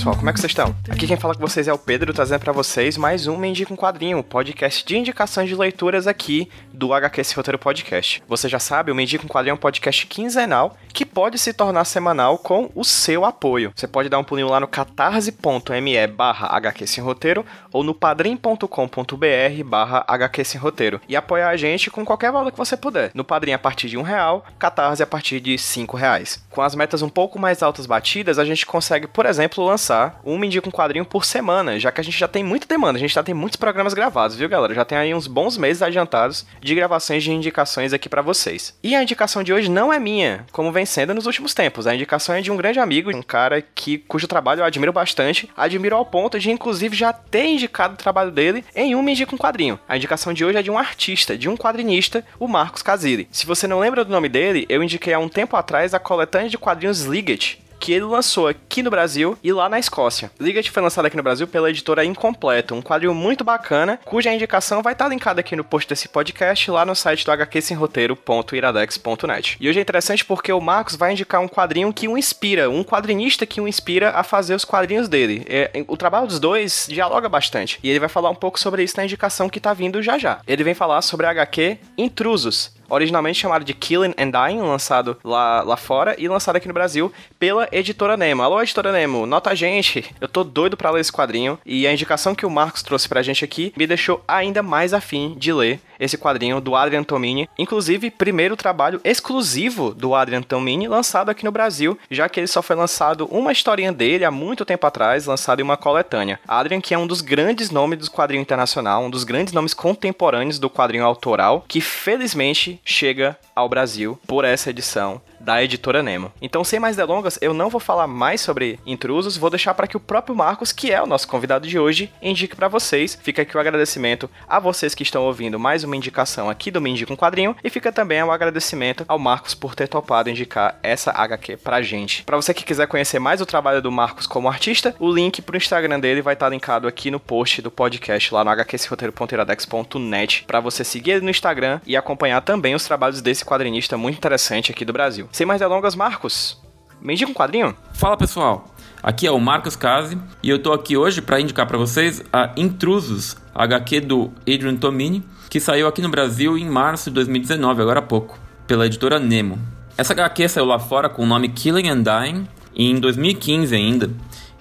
pessoal, como é que vocês estão? Aqui quem fala com vocês é o Pedro, trazendo pra vocês mais um Me Indica um Quadrinho, podcast de indicações de leituras aqui do HQ Esse Roteiro Podcast. Você já sabe, o Me Indica um Quadrinho é um podcast quinzenal que pode se tornar semanal com o seu apoio. Você pode dar um pulinho lá no catarse.me barra HQ Sem Roteiro ou no padrim.com.br barra HQ Sem Roteiro e apoiar a gente com qualquer valor que você puder. No Padrim a partir de um real, Catarse a partir de cinco reais. Com as metas um pouco mais altas batidas, a gente consegue, por exemplo, lançar um Indica um Quadrinho por semana, já que a gente já tem muita demanda, a gente já tem muitos programas gravados, viu galera? Já tem aí uns bons meses adiantados de gravações de indicações aqui pra vocês. E a indicação de hoje não é minha, como vem sendo nos últimos tempos. A indicação é de um grande amigo, um cara que cujo trabalho eu admiro bastante, admiro ao ponto de inclusive já ter indicado o trabalho dele em um Me Indica um Quadrinho. A indicação de hoje é de um artista, de um quadrinista, o Marcos Casiri. Se você não lembra do nome dele, eu indiquei há um tempo atrás a coletânea de quadrinhos Liget, que ele lançou aqui no Brasil e lá na Escócia. Ligat foi lançado aqui no Brasil pela editora Incompleto, um quadrinho muito bacana, cuja indicação vai estar linkada aqui no post desse podcast lá no site do hqsemroteiro.iradex.net. E hoje é interessante porque o Marcos vai indicar um quadrinho que o inspira, um quadrinista que o inspira a fazer os quadrinhos dele. É, o trabalho dos dois dialoga bastante e ele vai falar um pouco sobre isso na indicação que tá vindo já já. Ele vem falar sobre a HQ Intrusos, originalmente chamado de Killing and Dying, lançado lá, lá fora e lançado aqui no Brasil pela Editora Nemo. Alô, Editora Nemo, nota a gente, eu tô doido pra ler esse quadrinho e a indicação que o Marcos trouxe pra gente aqui me deixou ainda mais afim de ler esse quadrinho do Adrian Tomini, inclusive primeiro trabalho exclusivo do Adrian Tomini lançado aqui no Brasil, já que ele só foi lançado uma historinha dele há muito tempo atrás, lançado em uma coletânea. Adrian que é um dos grandes nomes do quadrinho internacional, um dos grandes nomes contemporâneos do quadrinho autoral, que felizmente chega ao Brasil por essa edição da editora Nemo. Então, sem mais delongas, eu não vou falar mais sobre intrusos, vou deixar para que o próprio Marcos, que é o nosso convidado de hoje, indique para vocês. Fica aqui o agradecimento a vocês que estão ouvindo mais uma indicação aqui do Me Indica um Quadrinho e fica também o agradecimento ao Marcos por ter topado indicar essa HQ pra gente. Para você que quiser conhecer mais o trabalho do Marcos como artista, o link pro Instagram dele vai estar linkado aqui no post do podcast lá no hqsroteiro.iradex.net para você seguir ele no Instagram e acompanhar também os trabalhos desse quadrinista muito interessante aqui do Brasil. Sem mais delongas, Marcos, me indica um quadrinho? Fala pessoal, aqui é o Marcos Case e eu tô aqui hoje para indicar para vocês a Intrusos, HQ do Adrian Tomini, que saiu aqui no Brasil em março de 2019, agora há pouco, pela editora Nemo. Essa HQ saiu lá fora com o nome Killing and Dying em 2015 ainda.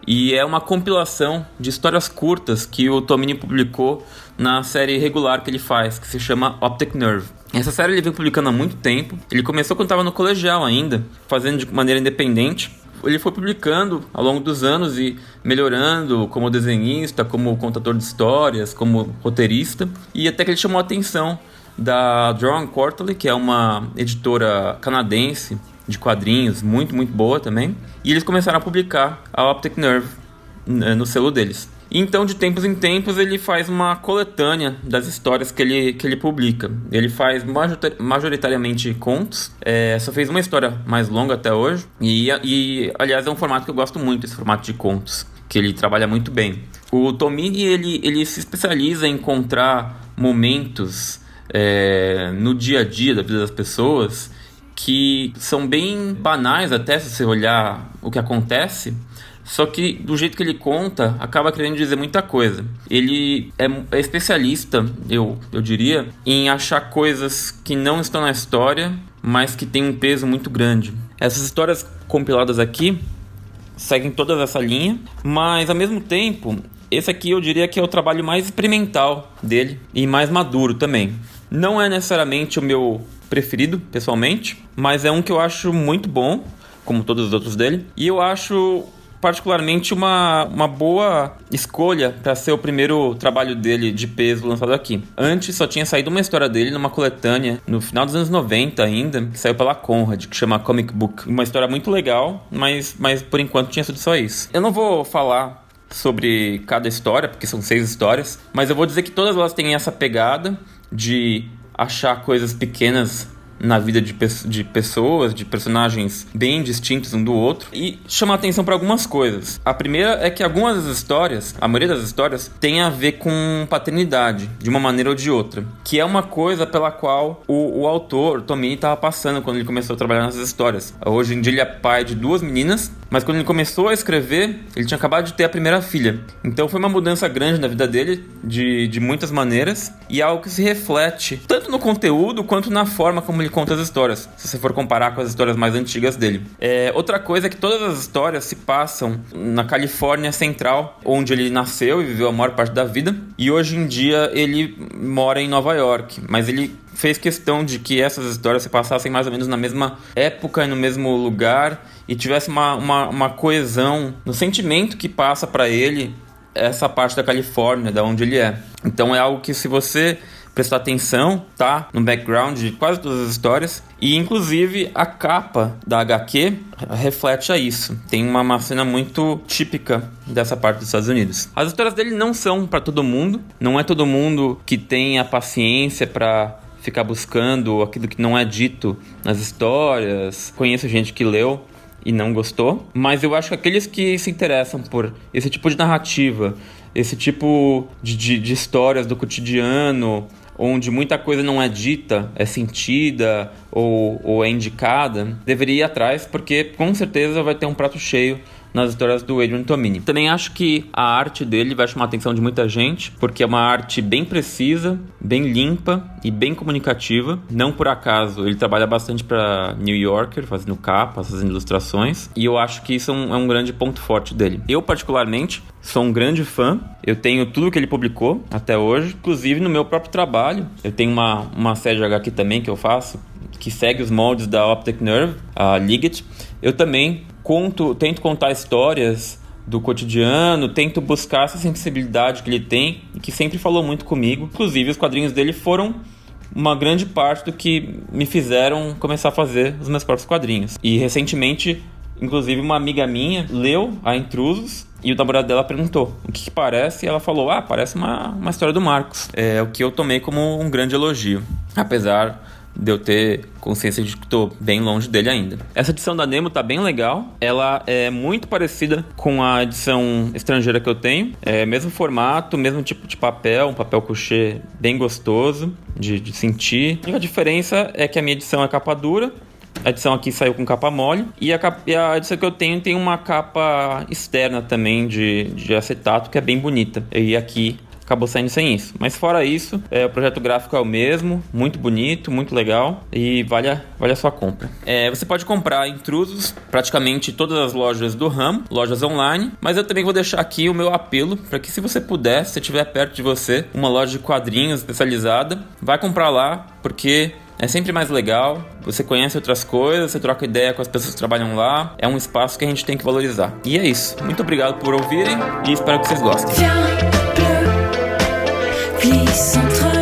E é uma compilação de histórias curtas que o Tomini publicou na série regular que ele faz, que se chama Optic Nerve. Essa série ele vem publicando há muito tempo. Ele começou quando estava no colegial ainda, fazendo de maneira independente. Ele foi publicando ao longo dos anos e melhorando como desenhista, como contador de histórias, como roteirista. E até que ele chamou a atenção da Drawn Quarterly, que é uma editora canadense de quadrinhos muito, muito boa também. E eles começaram a publicar a Optic Nerve no selo deles. Então, de tempos em tempos, ele faz uma coletânea das histórias que ele, que ele publica. Ele faz majoritariamente contos, é, só fez uma história mais longa até hoje. E, e, aliás, é um formato que eu gosto muito, esse formato de contos, que ele trabalha muito bem. O Tomini, ele, ele se especializa em encontrar momentos é, no dia a dia da vida das pessoas que são bem banais até se você olhar o que acontece, só que do jeito que ele conta, acaba querendo dizer muita coisa. Ele é, é especialista, eu, eu diria, em achar coisas que não estão na história, mas que têm um peso muito grande. Essas histórias compiladas aqui seguem toda essa linha, mas ao mesmo tempo, esse aqui eu diria que é o trabalho mais experimental dele e mais maduro também. Não é necessariamente o meu preferido, pessoalmente, mas é um que eu acho muito bom, como todos os outros dele, e eu acho particularmente uma, uma boa escolha para ser o primeiro trabalho dele de peso lançado aqui. Antes só tinha saído uma história dele numa coletânea no final dos anos 90 ainda, que saiu pela Conrad, que chama Comic Book. Uma história muito legal, mas, mas por enquanto tinha sido só isso. Eu não vou falar sobre cada história, porque são seis histórias, mas eu vou dizer que todas elas têm essa pegada de achar coisas pequenas na vida de, de pessoas, de personagens bem distintos um do outro, e chama atenção para algumas coisas. A primeira é que algumas das histórias, a maioria das histórias, tem a ver com paternidade, de uma maneira ou de outra, que é uma coisa pela qual o, o autor, Tomini, estava passando quando ele começou a trabalhar nessas histórias. Hoje em dia ele é pai de duas meninas, mas quando ele começou a escrever, ele tinha acabado de ter a primeira filha. Então foi uma mudança grande na vida dele, de, de muitas maneiras, e é algo que se reflete tanto no conteúdo quanto na forma como ele ele conta as histórias, se você for comparar com as histórias mais antigas dele. É, outra coisa é que todas as histórias se passam na Califórnia Central, onde ele nasceu e viveu a maior parte da vida, e hoje em dia ele mora em Nova York, mas ele fez questão de que essas histórias se passassem mais ou menos na mesma época e no mesmo lugar e tivesse uma, uma, uma coesão no sentimento que passa para ele essa parte da Califórnia, da onde ele é. Então é algo que se você prestar atenção, tá? No background de quase todas as histórias. E inclusive a capa da HQ reflete a isso. Tem uma, uma cena muito típica dessa parte dos Estados Unidos. As histórias dele não são para todo mundo, não é todo mundo que tem a paciência para ficar buscando aquilo que não é dito nas histórias. Conheço gente que leu e não gostou, mas eu acho que aqueles que se interessam por esse tipo de narrativa, esse tipo de, de, de histórias do cotidiano, onde muita coisa não é dita, é sentida ou, ou é indicada, deveria ir atrás, porque com certeza vai ter um prato cheio nas histórias do Adrian Tomini. Também acho que a arte dele vai chamar a atenção de muita gente, porque é uma arte bem precisa, bem limpa e bem comunicativa. Não por acaso, ele trabalha bastante para New Yorker, fazendo capas, fazendo ilustrações, e eu acho que isso é um, é um grande ponto forte dele. Eu, particularmente, sou um grande fã, eu tenho tudo que ele publicou até hoje, inclusive no meu próprio trabalho. Eu tenho uma, uma série de HQ também que eu faço, que segue os moldes da Optic Nerve, a Liget. Eu também conto, tento contar histórias do cotidiano, tento buscar essa sensibilidade que ele tem que sempre falou muito comigo. Inclusive, os quadrinhos dele foram uma grande parte do que me fizeram começar a fazer os meus próprios quadrinhos. E recentemente, inclusive, uma amiga minha leu a Intrusos e o namorado dela perguntou o que, que, parece, e ela falou: Ah, parece uma, uma história do Marcos. É o que eu tomei como um grande elogio. Apesar de eu ter consciência de que estou bem longe dele ainda. Essa edição da Nemo tá bem legal. Ela é muito parecida com a edição estrangeira que eu tenho. É mesmo formato, mesmo tipo de papel, um papel couché bem gostoso de, de sentir. A diferença é que a minha edição é capa dura a edição aqui saiu com capa mole. E a, capa, e a, edição que eu tenho tem uma capa externa também de, de acetato, que é bem bonita. E aqui acabou saindo sem isso. Mas fora isso, é, o projeto gráfico é o mesmo, muito bonito, muito legal e vale a, vale a sua compra. É, você pode comprar intrusos praticamente todas as lojas do ramo, lojas online, mas eu também vou deixar aqui o meu apelo para que se você puder, se tiver perto de você, uma loja de quadrinhos especializada, vai comprar lá, porque é sempre mais legal, você conhece outras coisas, você troca ideia com as pessoas que trabalham lá. É um espaço que a gente tem que valorizar. E é isso. Muito obrigado por ouvirem e espero que vocês gostem. Glisse entre